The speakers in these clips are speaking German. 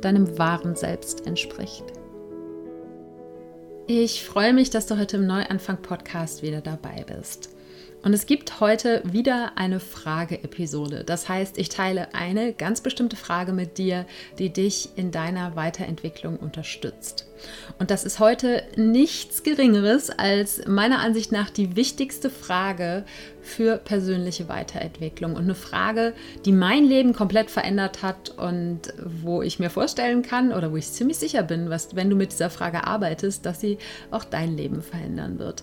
deinem wahren Selbst entspricht. Ich freue mich, dass du heute im Neuanfang-Podcast wieder dabei bist. Und es gibt heute wieder eine Frage-Episode. Das heißt, ich teile eine ganz bestimmte Frage mit dir, die dich in deiner Weiterentwicklung unterstützt. Und das ist heute nichts Geringeres als meiner Ansicht nach die wichtigste Frage für persönliche Weiterentwicklung. Und eine Frage, die mein Leben komplett verändert hat und wo ich mir vorstellen kann oder wo ich ziemlich sicher bin, was, wenn du mit dieser Frage arbeitest, dass sie auch dein Leben verändern wird.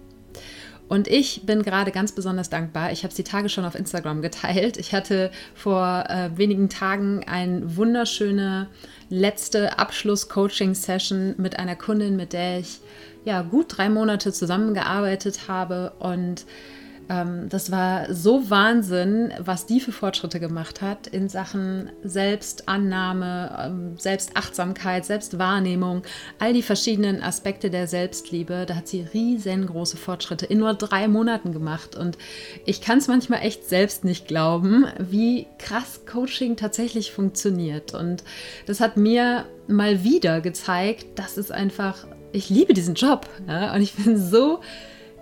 Und ich bin gerade ganz besonders dankbar. Ich habe es die Tage schon auf Instagram geteilt. Ich hatte vor äh, wenigen Tagen eine wunderschöne letzte Abschluss-Coaching-Session mit einer Kundin, mit der ich ja gut drei Monate zusammengearbeitet habe und das war so Wahnsinn, was die für Fortschritte gemacht hat in Sachen Selbstannahme, ähm, Selbstachtsamkeit, Selbstwahrnehmung, all die verschiedenen Aspekte der Selbstliebe. Da hat sie riesengroße Fortschritte in nur drei Monaten gemacht. Und ich kann es manchmal echt selbst nicht glauben, wie krass Coaching tatsächlich funktioniert. Und das hat mir mal wieder gezeigt, dass es einfach, ich liebe diesen Job. Ja? Und ich bin so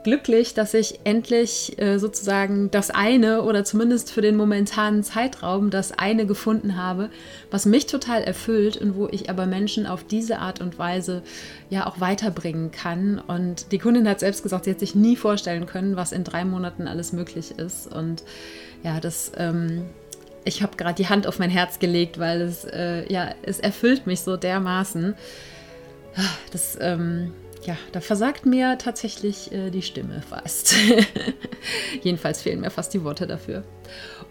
glücklich, dass ich endlich äh, sozusagen das eine oder zumindest für den momentanen Zeitraum das eine gefunden habe, was mich total erfüllt und wo ich aber Menschen auf diese Art und Weise ja auch weiterbringen kann. Und die Kundin hat selbst gesagt, sie hat sich nie vorstellen können, was in drei Monaten alles möglich ist. Und ja, das. Ähm, ich habe gerade die Hand auf mein Herz gelegt, weil es, äh, ja, es erfüllt mich so dermaßen. Das, ähm, ja, da versagt mir tatsächlich äh, die Stimme fast. Jedenfalls fehlen mir fast die Worte dafür.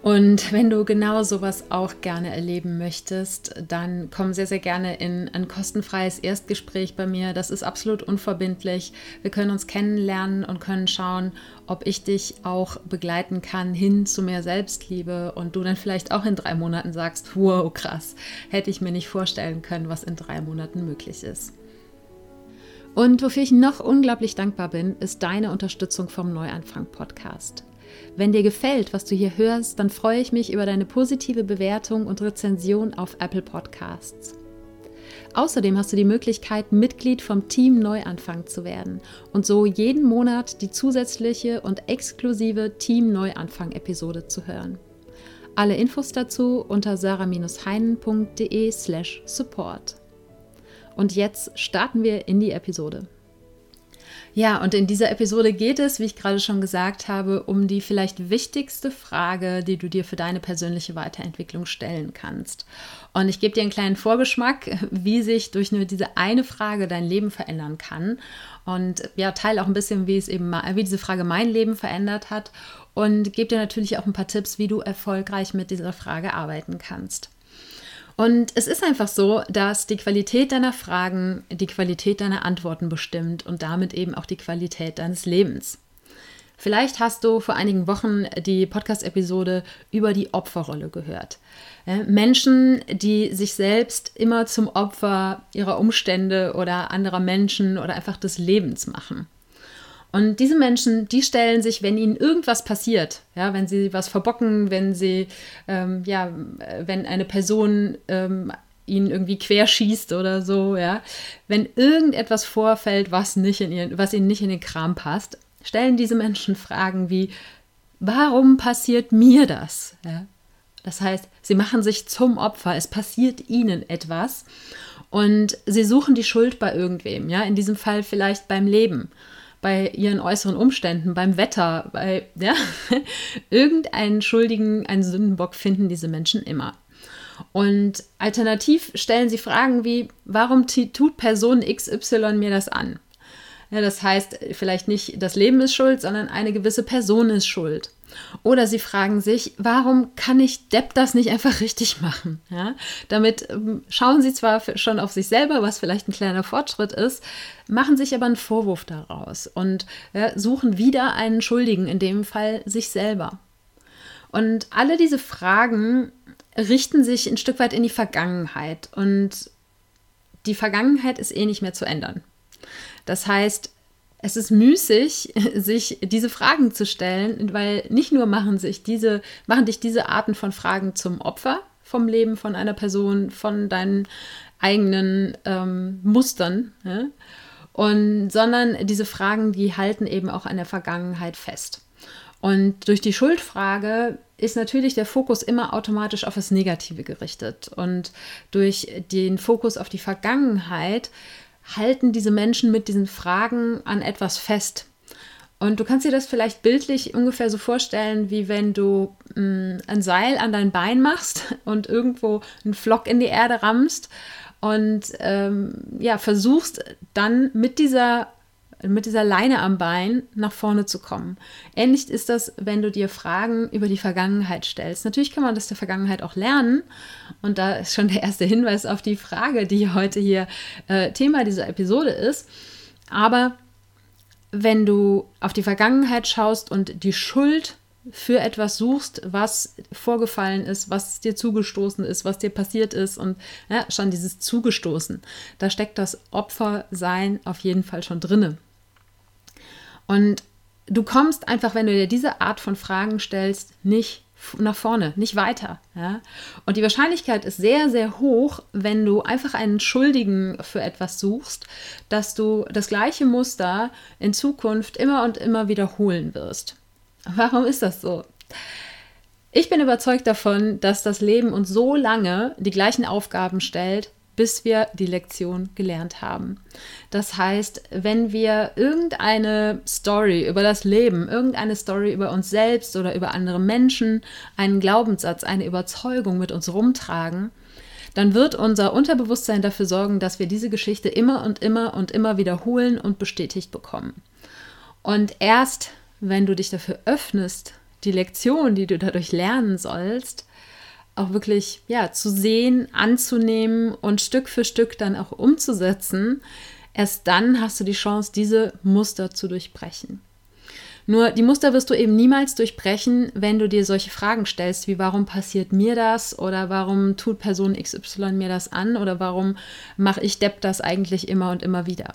Und wenn du genau sowas auch gerne erleben möchtest, dann komm sehr, sehr gerne in ein kostenfreies Erstgespräch bei mir. Das ist absolut unverbindlich. Wir können uns kennenlernen und können schauen, ob ich dich auch begleiten kann hin zu mehr Selbstliebe und du dann vielleicht auch in drei Monaten sagst, wow, krass, hätte ich mir nicht vorstellen können, was in drei Monaten möglich ist. Und wofür ich noch unglaublich dankbar bin, ist deine Unterstützung vom Neuanfang Podcast. Wenn dir gefällt, was du hier hörst, dann freue ich mich über deine positive Bewertung und Rezension auf Apple Podcasts. Außerdem hast du die Möglichkeit, Mitglied vom Team Neuanfang zu werden und so jeden Monat die zusätzliche und exklusive Team Neuanfang-Episode zu hören. Alle Infos dazu unter sarah-heinen.de/support. Und jetzt starten wir in die Episode. Ja, und in dieser Episode geht es, wie ich gerade schon gesagt habe, um die vielleicht wichtigste Frage, die du dir für deine persönliche Weiterentwicklung stellen kannst. Und ich gebe dir einen kleinen Vorgeschmack, wie sich durch nur diese eine Frage dein Leben verändern kann. Und ja, teile auch ein bisschen, wie es eben, wie diese Frage mein Leben verändert hat. Und gebe dir natürlich auch ein paar Tipps, wie du erfolgreich mit dieser Frage arbeiten kannst. Und es ist einfach so, dass die Qualität deiner Fragen die Qualität deiner Antworten bestimmt und damit eben auch die Qualität deines Lebens. Vielleicht hast du vor einigen Wochen die Podcast-Episode über die Opferrolle gehört. Menschen, die sich selbst immer zum Opfer ihrer Umstände oder anderer Menschen oder einfach des Lebens machen. Und diese Menschen, die stellen sich, wenn ihnen irgendwas passiert, ja, wenn sie was verbocken, wenn sie, ähm, ja, wenn eine Person ähm, ihnen irgendwie querschießt oder so, ja, wenn irgendetwas vorfällt, was nicht in ihren, was ihnen nicht in den Kram passt, stellen diese Menschen Fragen wie, warum passiert mir das? Ja? Das heißt, sie machen sich zum Opfer, es passiert ihnen etwas und sie suchen die Schuld bei irgendwem, ja, in diesem Fall vielleicht beim Leben bei ihren äußeren Umständen, beim Wetter, bei ja, irgendeinen Schuldigen, einen Sündenbock finden diese Menschen immer. Und alternativ stellen sie Fragen wie, warum tut Person XY mir das an? Ja, das heißt, vielleicht nicht das Leben ist schuld, sondern eine gewisse Person ist schuld. Oder sie fragen sich, warum kann ich Depp das nicht einfach richtig machen? Ja, damit ähm, schauen sie zwar schon auf sich selber, was vielleicht ein kleiner Fortschritt ist, machen sich aber einen Vorwurf daraus und ja, suchen wieder einen Schuldigen, in dem Fall sich selber. Und alle diese Fragen richten sich ein Stück weit in die Vergangenheit und die Vergangenheit ist eh nicht mehr zu ändern. Das heißt, es ist müßig, sich diese Fragen zu stellen, weil nicht nur machen sich diese, machen dich diese Arten von Fragen zum Opfer vom Leben von einer Person, von deinen eigenen ähm, Mustern, ja? und, sondern diese Fragen, die halten eben auch an der Vergangenheit fest. Und durch die Schuldfrage ist natürlich der Fokus immer automatisch auf das Negative gerichtet. Und durch den Fokus auf die Vergangenheit halten diese Menschen mit diesen Fragen an etwas fest. Und du kannst dir das vielleicht bildlich ungefähr so vorstellen, wie wenn du mh, mm, ein Seil an dein Bein machst und irgendwo einen Flock in die Erde rammst und ähm, ja, versuchst dann mit dieser mit dieser Leine am Bein nach vorne zu kommen. Ähnlich ist das, wenn du dir Fragen über die Vergangenheit stellst. Natürlich kann man das der Vergangenheit auch lernen. Und da ist schon der erste Hinweis auf die Frage, die heute hier äh, Thema dieser Episode ist. Aber wenn du auf die Vergangenheit schaust und die Schuld für etwas suchst, was vorgefallen ist, was dir zugestoßen ist, was dir passiert ist und ja, schon dieses zugestoßen, da steckt das Opfersein auf jeden Fall schon drinne. Und du kommst einfach, wenn du dir diese Art von Fragen stellst, nicht nach vorne, nicht weiter. Ja? Und die Wahrscheinlichkeit ist sehr, sehr hoch, wenn du einfach einen Schuldigen für etwas suchst, dass du das gleiche Muster in Zukunft immer und immer wiederholen wirst. Warum ist das so? Ich bin überzeugt davon, dass das Leben uns so lange die gleichen Aufgaben stellt, bis wir die Lektion gelernt haben. Das heißt, wenn wir irgendeine Story über das Leben, irgendeine Story über uns selbst oder über andere Menschen, einen Glaubenssatz, eine Überzeugung mit uns rumtragen, dann wird unser Unterbewusstsein dafür sorgen, dass wir diese Geschichte immer und immer und immer wiederholen und bestätigt bekommen. Und erst wenn du dich dafür öffnest, die Lektion, die du dadurch lernen sollst, auch wirklich ja, zu sehen, anzunehmen und Stück für Stück dann auch umzusetzen, erst dann hast du die Chance, diese Muster zu durchbrechen. Nur die Muster wirst du eben niemals durchbrechen, wenn du dir solche Fragen stellst, wie warum passiert mir das oder warum tut Person XY mir das an oder warum mache ich Depp das eigentlich immer und immer wieder.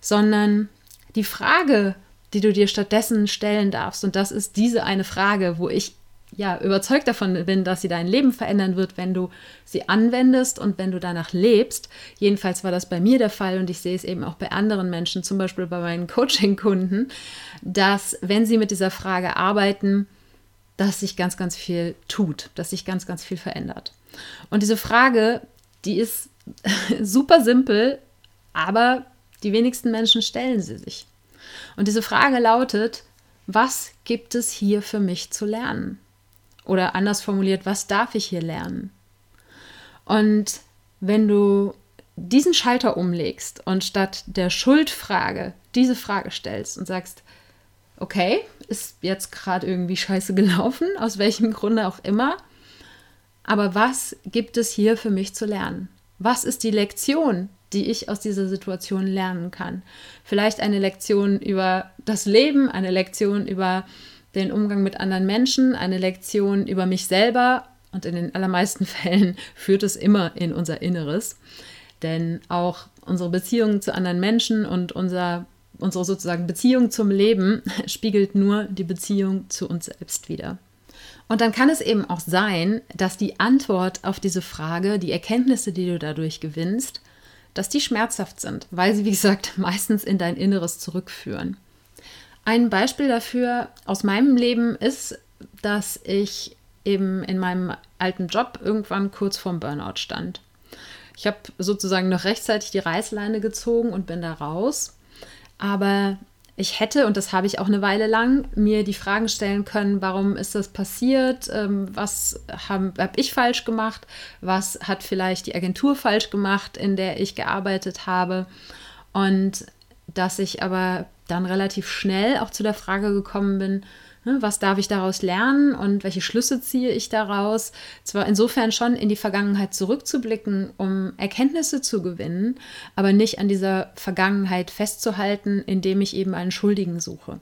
Sondern die Frage, die du dir stattdessen stellen darfst, und das ist diese eine Frage, wo ich ja, überzeugt davon bin, dass sie dein Leben verändern wird, wenn du sie anwendest und wenn du danach lebst. Jedenfalls war das bei mir der Fall und ich sehe es eben auch bei anderen Menschen, zum Beispiel bei meinen Coaching-Kunden, dass wenn sie mit dieser Frage arbeiten, dass sich ganz, ganz viel tut, dass sich ganz, ganz viel verändert. Und diese Frage, die ist super simpel, aber die wenigsten Menschen stellen sie sich. Und diese Frage lautet, was gibt es hier für mich zu lernen? Oder anders formuliert, was darf ich hier lernen? Und wenn du diesen Schalter umlegst und statt der Schuldfrage diese Frage stellst und sagst, okay, ist jetzt gerade irgendwie scheiße gelaufen, aus welchem Grunde auch immer, aber was gibt es hier für mich zu lernen? Was ist die Lektion, die ich aus dieser Situation lernen kann? Vielleicht eine Lektion über das Leben, eine Lektion über den Umgang mit anderen Menschen, eine Lektion über mich selber und in den allermeisten Fällen führt es immer in unser Inneres. Denn auch unsere Beziehung zu anderen Menschen und unser, unsere sozusagen Beziehung zum Leben spiegelt nur die Beziehung zu uns selbst wider. Und dann kann es eben auch sein, dass die Antwort auf diese Frage, die Erkenntnisse, die du dadurch gewinnst, dass die schmerzhaft sind, weil sie, wie gesagt, meistens in dein Inneres zurückführen. Ein Beispiel dafür aus meinem Leben ist, dass ich eben in meinem alten Job irgendwann kurz vorm Burnout stand. Ich habe sozusagen noch rechtzeitig die Reißleine gezogen und bin da raus. Aber ich hätte, und das habe ich auch eine Weile lang, mir die Fragen stellen können, warum ist das passiert, ähm, was habe hab ich falsch gemacht, was hat vielleicht die Agentur falsch gemacht, in der ich gearbeitet habe. Und dass ich aber dann relativ schnell auch zu der Frage gekommen bin, Ne, was darf ich daraus lernen und welche Schlüsse ziehe ich daraus? Zwar insofern schon in die Vergangenheit zurückzublicken, um Erkenntnisse zu gewinnen, aber nicht an dieser Vergangenheit festzuhalten, indem ich eben einen Schuldigen suche.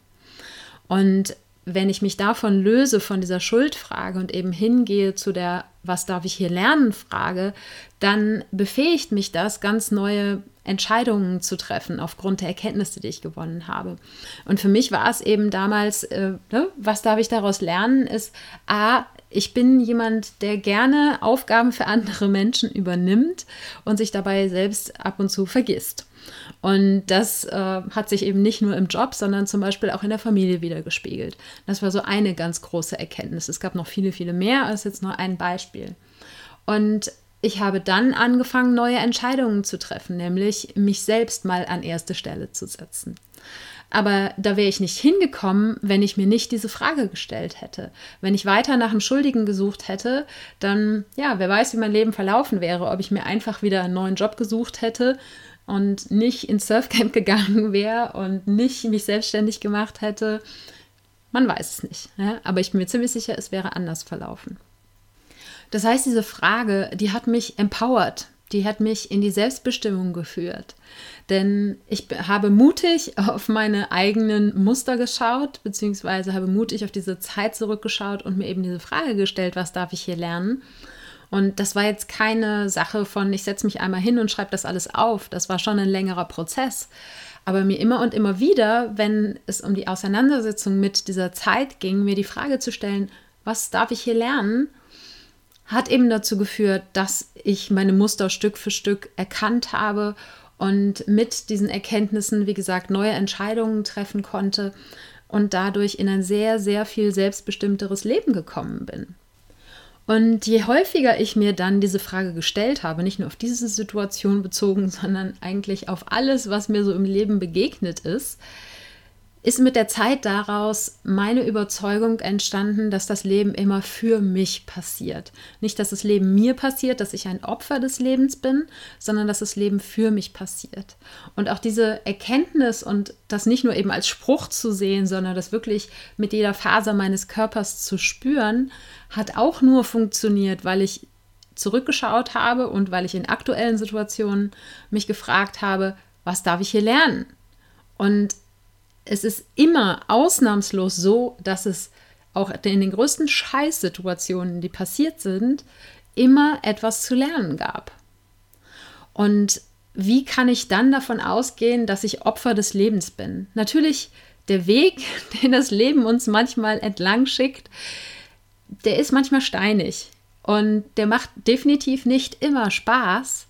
Und wenn ich mich davon löse, von dieser Schuldfrage und eben hingehe zu der Was darf ich hier lernen Frage, dann befähigt mich das, ganz neue Entscheidungen zu treffen aufgrund der Erkenntnisse, die ich gewonnen habe. Und für mich war es eben damals, äh, ne, was darf ich daraus lernen, ist A, ich bin jemand, der gerne Aufgaben für andere Menschen übernimmt und sich dabei selbst ab und zu vergisst. Und das äh, hat sich eben nicht nur im Job, sondern zum Beispiel auch in der Familie wieder gespiegelt. Das war so eine ganz große Erkenntnis. Es gab noch viele, viele mehr, ist jetzt nur ein Beispiel. Und ich habe dann angefangen, neue Entscheidungen zu treffen, nämlich mich selbst mal an erste Stelle zu setzen. Aber da wäre ich nicht hingekommen, wenn ich mir nicht diese Frage gestellt hätte. Wenn ich weiter nach einem Schuldigen gesucht hätte, dann, ja, wer weiß, wie mein Leben verlaufen wäre, ob ich mir einfach wieder einen neuen Job gesucht hätte und nicht ins Surfcamp gegangen wäre und nicht mich selbstständig gemacht hätte. Man weiß es nicht. Ja? Aber ich bin mir ziemlich sicher, es wäre anders verlaufen. Das heißt, diese Frage, die hat mich empowert, die hat mich in die Selbstbestimmung geführt. Denn ich habe mutig auf meine eigenen Muster geschaut, beziehungsweise habe mutig auf diese Zeit zurückgeschaut und mir eben diese Frage gestellt, was darf ich hier lernen? Und das war jetzt keine Sache von, ich setze mich einmal hin und schreibe das alles auf. Das war schon ein längerer Prozess. Aber mir immer und immer wieder, wenn es um die Auseinandersetzung mit dieser Zeit ging, mir die Frage zu stellen, was darf ich hier lernen? hat eben dazu geführt, dass ich meine Muster Stück für Stück erkannt habe und mit diesen Erkenntnissen, wie gesagt, neue Entscheidungen treffen konnte und dadurch in ein sehr, sehr viel selbstbestimmteres Leben gekommen bin. Und je häufiger ich mir dann diese Frage gestellt habe, nicht nur auf diese Situation bezogen, sondern eigentlich auf alles, was mir so im Leben begegnet ist, ist mit der Zeit daraus meine Überzeugung entstanden, dass das Leben immer für mich passiert. Nicht, dass das Leben mir passiert, dass ich ein Opfer des Lebens bin, sondern dass das Leben für mich passiert. Und auch diese Erkenntnis und das nicht nur eben als Spruch zu sehen, sondern das wirklich mit jeder Faser meines Körpers zu spüren, hat auch nur funktioniert, weil ich zurückgeschaut habe und weil ich in aktuellen Situationen mich gefragt habe, was darf ich hier lernen? Und es ist immer ausnahmslos so, dass es auch in den größten Scheißsituationen, die passiert sind, immer etwas zu lernen gab. Und wie kann ich dann davon ausgehen, dass ich Opfer des Lebens bin? Natürlich, der Weg, den das Leben uns manchmal entlang schickt, der ist manchmal steinig und der macht definitiv nicht immer Spaß.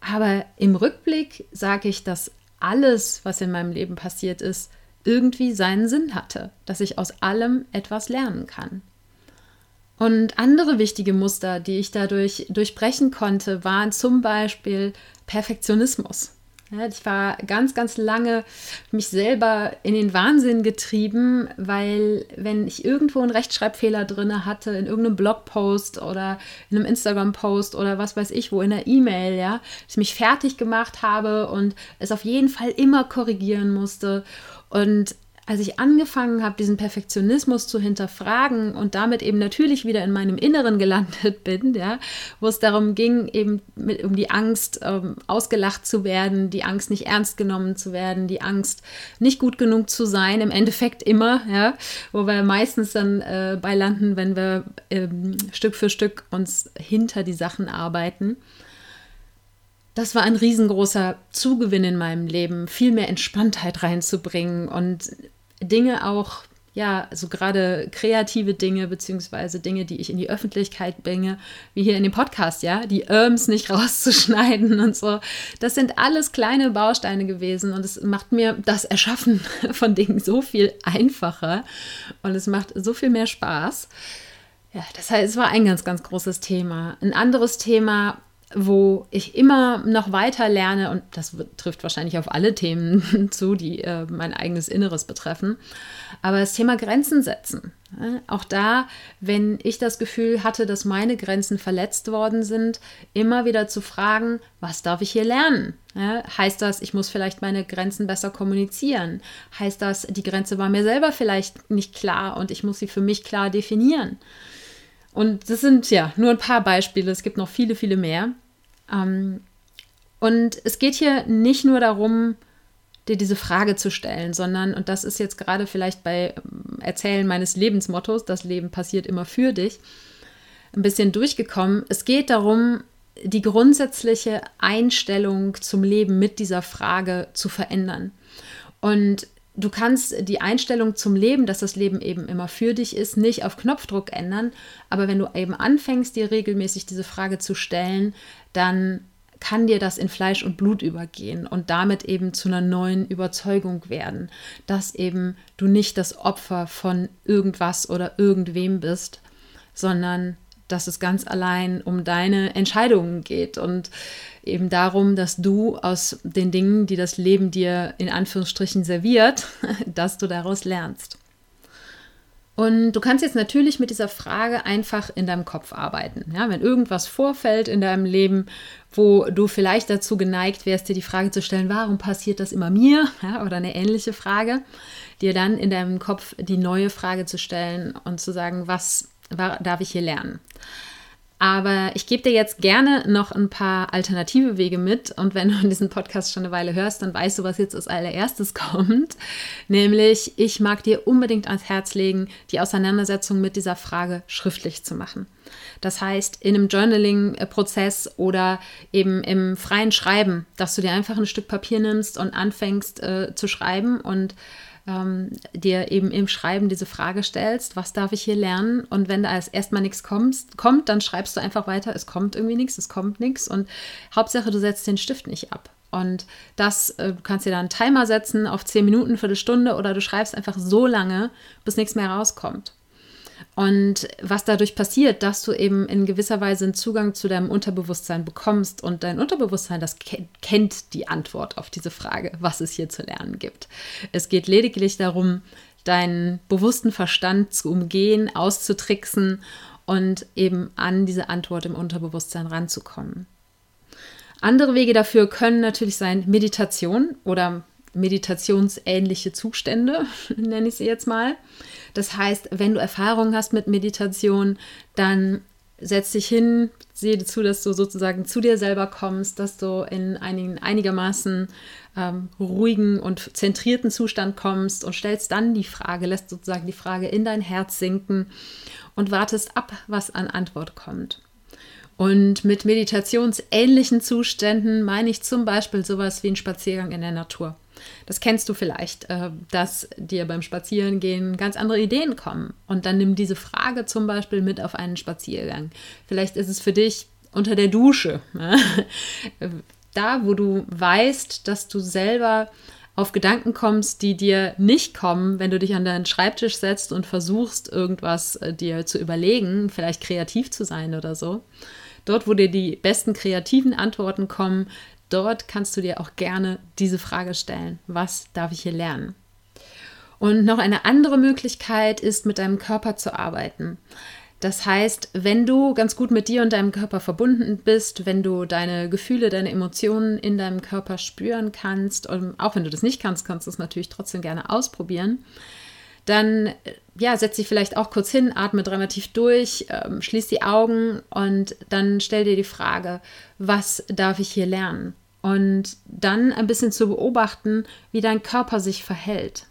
Aber im Rückblick sage ich, dass alles, was in meinem Leben passiert ist, irgendwie seinen Sinn hatte, dass ich aus allem etwas lernen kann. Und andere wichtige Muster, die ich dadurch durchbrechen konnte, waren zum Beispiel Perfektionismus. Ja, ich war ganz, ganz lange mich selber in den Wahnsinn getrieben, weil wenn ich irgendwo einen Rechtschreibfehler drin hatte, in irgendeinem Blogpost oder in einem Instagram-Post oder was weiß ich wo, in einer E-Mail, ja, ich mich fertig gemacht habe und es auf jeden Fall immer korrigieren musste. Und als ich angefangen habe, diesen Perfektionismus zu hinterfragen und damit eben natürlich wieder in meinem Inneren gelandet bin, ja, wo es darum ging, eben mit, um die Angst, ähm, ausgelacht zu werden, die Angst, nicht ernst genommen zu werden, die Angst, nicht gut genug zu sein, im Endeffekt immer, ja, wo wir meistens dann äh, bei landen, wenn wir ähm, Stück für Stück uns hinter die Sachen arbeiten das war ein riesengroßer Zugewinn in meinem Leben, viel mehr Entspanntheit reinzubringen und Dinge auch, ja, also gerade kreative Dinge, beziehungsweise Dinge, die ich in die Öffentlichkeit bringe, wie hier in dem Podcast, ja, die Irms nicht rauszuschneiden und so. Das sind alles kleine Bausteine gewesen und es macht mir das Erschaffen von Dingen so viel einfacher und es macht so viel mehr Spaß. Ja, das heißt, es war ein ganz, ganz großes Thema. Ein anderes Thema wo ich immer noch weiter lerne, und das trifft wahrscheinlich auf alle Themen zu, die äh, mein eigenes Inneres betreffen, aber das Thema Grenzen setzen. Auch da, wenn ich das Gefühl hatte, dass meine Grenzen verletzt worden sind, immer wieder zu fragen, was darf ich hier lernen? Ja, heißt das, ich muss vielleicht meine Grenzen besser kommunizieren? Heißt das, die Grenze war mir selber vielleicht nicht klar und ich muss sie für mich klar definieren? Und das sind ja nur ein paar Beispiele, es gibt noch viele, viele mehr. Ähm, und es geht hier nicht nur darum, dir diese Frage zu stellen, sondern, und das ist jetzt gerade vielleicht bei ähm, Erzählen meines Lebensmottos, das Leben passiert immer für dich, ein bisschen durchgekommen. Es geht darum, die grundsätzliche Einstellung zum Leben mit dieser Frage zu verändern. Und du kannst die Einstellung zum Leben, dass das Leben eben immer für dich ist, nicht auf Knopfdruck ändern. Aber wenn du eben anfängst, dir regelmäßig diese Frage zu stellen, dann kann dir das in Fleisch und Blut übergehen und damit eben zu einer neuen Überzeugung werden, dass eben du nicht das Opfer von irgendwas oder irgendwem bist, sondern dass es ganz allein um deine Entscheidungen geht und eben darum, dass du aus den Dingen, die das Leben dir in Anführungsstrichen serviert, dass du daraus lernst. Und du kannst jetzt natürlich mit dieser Frage einfach in deinem Kopf arbeiten. Ja, wenn irgendwas vorfällt in deinem Leben, wo du vielleicht dazu geneigt wärst, dir die Frage zu stellen, warum passiert das immer mir? Ja, oder eine ähnliche Frage, dir dann in deinem Kopf die neue Frage zu stellen und zu sagen, was darf ich hier lernen? Aber ich gebe dir jetzt gerne noch ein paar alternative Wege mit. Und wenn du diesen Podcast schon eine Weile hörst, dann weißt du, was jetzt als allererstes kommt. Nämlich, ich mag dir unbedingt ans Herz legen, die Auseinandersetzung mit dieser Frage schriftlich zu machen. Das heißt, in einem Journaling-Prozess oder eben im freien Schreiben, dass du dir einfach ein Stück Papier nimmst und anfängst äh, zu schreiben und ähm, dir eben im Schreiben diese Frage stellst, was darf ich hier lernen? Und wenn da als erstmal nichts kommt, kommt, dann schreibst du einfach weiter, es kommt irgendwie nichts, es kommt nichts. Und Hauptsache, du setzt den Stift nicht ab. Und das, äh, du kannst dir da einen Timer setzen auf 10 Minuten, Viertelstunde oder du schreibst einfach so lange, bis nichts mehr rauskommt. Und was dadurch passiert, dass du eben in gewisser Weise einen Zugang zu deinem Unterbewusstsein bekommst und dein Unterbewusstsein, das kennt die Antwort auf diese Frage, was es hier zu lernen gibt. Es geht lediglich darum, deinen bewussten Verstand zu umgehen, auszutricksen und eben an diese Antwort im Unterbewusstsein ranzukommen. Andere Wege dafür können natürlich sein Meditation oder meditationsähnliche Zustände, nenne ich sie jetzt mal. Das heißt, wenn du Erfahrung hast mit Meditation, dann setz dich hin, sehe zu, dass du sozusagen zu dir selber kommst, dass du in einen einigermaßen ähm, ruhigen und zentrierten Zustand kommst und stellst dann die Frage, lässt sozusagen die Frage in dein Herz sinken und wartest ab, was an Antwort kommt. Und mit meditationsähnlichen Zuständen meine ich zum Beispiel sowas wie ein Spaziergang in der Natur. Das kennst du vielleicht, äh, dass dir beim Spazierengehen ganz andere Ideen kommen. Und dann nimm diese Frage zum Beispiel mit auf einen Spaziergang. Vielleicht ist es für dich unter der Dusche. Ne? Da, wo du weißt, dass du selber auf Gedanken kommst, die dir nicht kommen, wenn du dich an deinen Schreibtisch setzt und versuchst, irgendwas äh, dir zu überlegen, vielleicht kreativ zu sein oder so. Dort, wo dir die besten kreativen Antworten kommen, dort kannst du dir auch gerne diese Frage stellen. Was darf ich hier lernen? Und noch eine andere Möglichkeit ist, mit deinem Körper zu arbeiten. Das heißt, wenn du ganz gut mit dir und deinem Körper verbunden bist, wenn du deine Gefühle, deine Emotionen in deinem Körper spüren kannst, und auch wenn du das nicht kannst, kannst du es natürlich trotzdem gerne ausprobieren, dann ja, setz dich vielleicht auch kurz hin, atme dreimal tief durch, ähm, schließ die Augen und dann stell dir die Frage, was darf ich hier lernen? Und dann ein bisschen zu beobachten, wie dein Körper sich verhält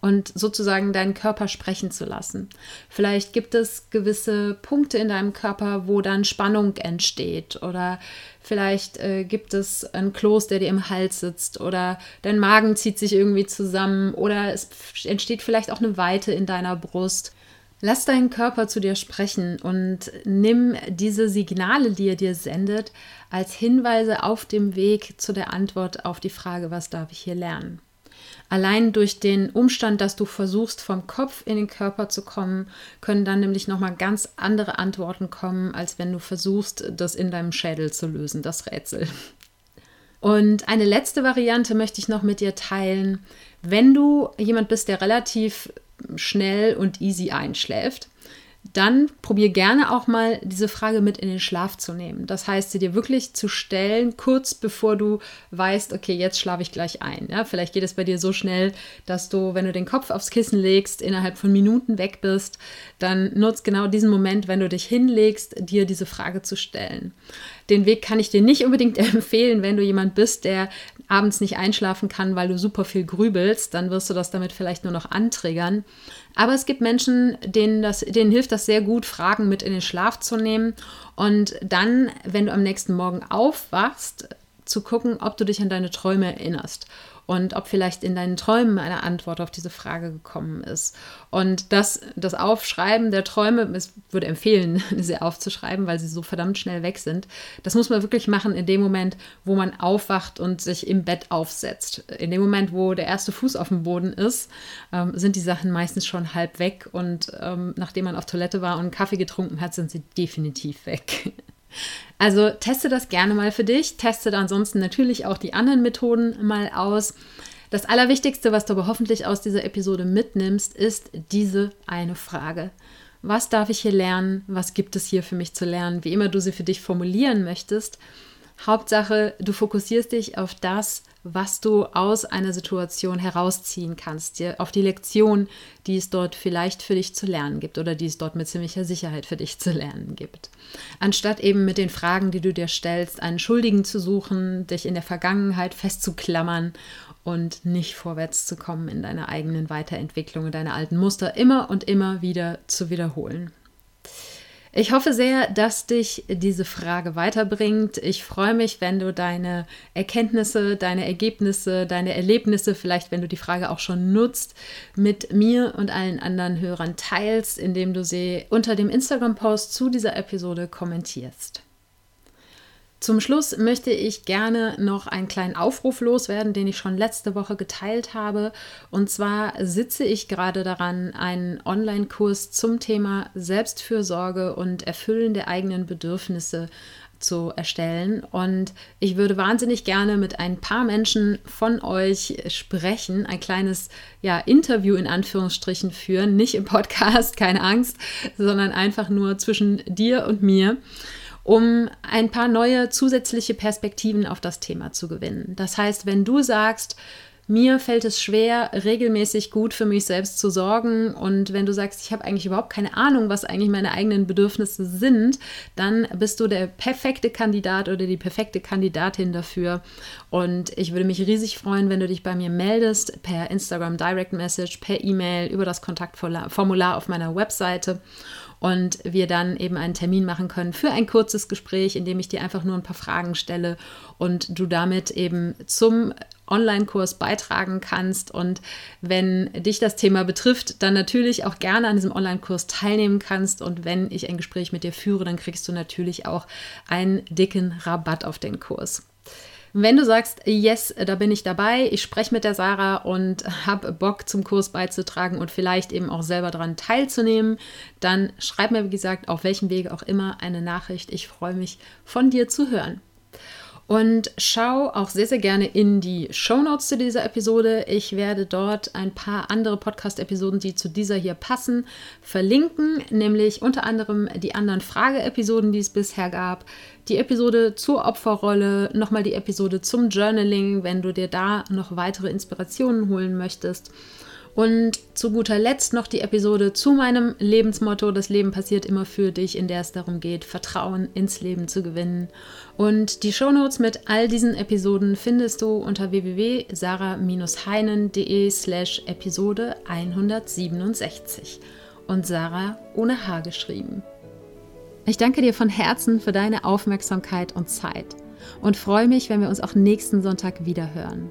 und sozusagen deinen Körper sprechen zu lassen. Vielleicht gibt es gewisse Punkte in deinem Körper, wo dann Spannung entsteht oder vielleicht äh, gibt es einen Kloß, der dir im Hals sitzt oder dein Magen zieht sich irgendwie zusammen oder es entsteht vielleicht auch eine Weite in deiner Brust. Lass deinen Körper zu dir sprechen und nimm diese Signale, die er dir sendet, als Hinweise auf dem Weg zu der Antwort auf die Frage, was darf ich hier lernen. Allein durch den Umstand, dass du versuchst, vom Kopf in den Körper zu kommen, können dann nämlich nochmal ganz andere Antworten kommen, als wenn du versuchst, das in deinem Schädel zu lösen, das Rätsel. Und eine letzte Variante möchte ich noch mit dir teilen. Wenn du jemand bist, der relativ schnell und easy einschläft, dann probier gerne auch mal diese Frage mit in den Schlaf zu nehmen. Das heißt, sie dir wirklich zu stellen, kurz bevor du weißt, okay, jetzt schlafe ich gleich ein. Ja, vielleicht geht es bei dir so schnell, dass du, wenn du den Kopf aufs Kissen legst, innerhalb von Minuten weg bist. Dann nutzt genau diesen Moment, wenn du dich hinlegst, dir diese Frage zu stellen. Den Weg kann ich dir nicht unbedingt empfehlen, wenn du jemand bist, der abends nicht einschlafen kann, weil du super viel grübelst. Dann wirst du das damit vielleicht nur noch anträgern. Aber es gibt Menschen, denen, das, denen hilft das sehr gut, Fragen mit in den Schlaf zu nehmen. Und dann, wenn du am nächsten Morgen aufwachst, zu gucken, ob du dich an deine Träume erinnerst und ob vielleicht in deinen Träumen eine Antwort auf diese Frage gekommen ist. Und das, das Aufschreiben der Träume, ich würde empfehlen, sie aufzuschreiben, weil sie so verdammt schnell weg sind. Das muss man wirklich machen in dem Moment, wo man aufwacht und sich im Bett aufsetzt. In dem Moment, wo der erste Fuß auf dem Boden ist, ähm, sind die Sachen meistens schon halb weg und ähm, nachdem man auf Toilette war und Kaffee getrunken hat, sind sie definitiv weg. Also teste das gerne mal für dich. Teste ansonsten natürlich auch die anderen Methoden mal aus. Das Allerwichtigste, was du aber hoffentlich aus dieser Episode mitnimmst, ist diese eine Frage. Was darf ich hier lernen? Was gibt es hier für mich zu lernen? Wie immer du sie für dich formulieren möchtest. Hauptsache, du fokussierst dich auf das, was du aus einer Situation herausziehen kannst, dir auf die Lektion, die es dort vielleicht für dich zu lernen gibt oder die es dort mit ziemlicher Sicherheit für dich zu lernen gibt. Anstatt eben mit den Fragen, die du dir stellst, einen Schuldigen zu suchen, dich in der Vergangenheit festzuklammern und nicht vorwärts zu kommen in deiner eigenen Weiterentwicklung und deine alten Muster immer und immer wieder zu wiederholen. Ich hoffe sehr, dass dich diese Frage weiterbringt. Ich freue mich, wenn du deine Erkenntnisse, deine Ergebnisse, deine Erlebnisse, vielleicht wenn du die Frage auch schon nutzt, mit mir und allen anderen Hörern teilst, indem du sie unter dem Instagram-Post zu dieser Episode kommentierst. Zum Schluss möchte ich gerne noch einen kleinen Aufruf loswerden, den ich schon letzte Woche geteilt habe. Und zwar sitze ich gerade daran, einen Online-Kurs zum Thema Selbstfürsorge und Erfüllen der eigenen Bedürfnisse zu erstellen. Und ich würde wahnsinnig gerne mit ein paar Menschen von euch sprechen, ein kleines ja, Interview in Anführungsstrichen führen, nicht im Podcast, keine Angst, sondern einfach nur zwischen dir und mir um ein paar neue zusätzliche Perspektiven auf das Thema zu gewinnen. Das heißt, wenn du sagst, mir fällt es schwer, regelmäßig gut für mich selbst zu sorgen. Und wenn du sagst, ich habe eigentlich überhaupt keine Ahnung, was eigentlich meine eigenen Bedürfnisse sind, dann bist du der perfekte Kandidat oder die perfekte Kandidatin dafür. Und ich würde mich riesig freuen, wenn du dich bei mir meldest, per Instagram Direct Message, per E-Mail, über das Kontaktformular auf meiner Webseite und wir dann eben einen Termin machen können für ein kurzes Gespräch, in dem ich dir einfach nur ein paar Fragen stelle und du damit eben zum Online-Kurs beitragen kannst. Und wenn dich das Thema betrifft, dann natürlich auch gerne an diesem Online-Kurs teilnehmen kannst. Und wenn ich ein Gespräch mit dir führe, dann kriegst du natürlich auch einen dicken Rabatt auf den Kurs. Wenn du sagst, yes, da bin ich dabei, ich spreche mit der Sarah und habe Bock zum Kurs beizutragen und vielleicht eben auch selber daran teilzunehmen, dann schreib mir, wie gesagt, auf welchem Wege auch immer eine Nachricht. Ich freue mich, von dir zu hören. Und schau auch sehr, sehr gerne in die Show Notes zu dieser Episode. Ich werde dort ein paar andere Podcast-Episoden, die zu dieser hier passen, verlinken, nämlich unter anderem die anderen Frage-Episoden, die es bisher gab, die Episode zur Opferrolle, nochmal die Episode zum Journaling, wenn du dir da noch weitere Inspirationen holen möchtest. Und zu guter Letzt noch die Episode zu meinem Lebensmotto, das Leben passiert immer für dich, in der es darum geht, Vertrauen ins Leben zu gewinnen. Und die Shownotes mit all diesen Episoden findest du unter www.sarah-heinen.de slash Episode 167. Und Sarah ohne H geschrieben. Ich danke dir von Herzen für deine Aufmerksamkeit und Zeit und freue mich, wenn wir uns auch nächsten Sonntag wieder hören.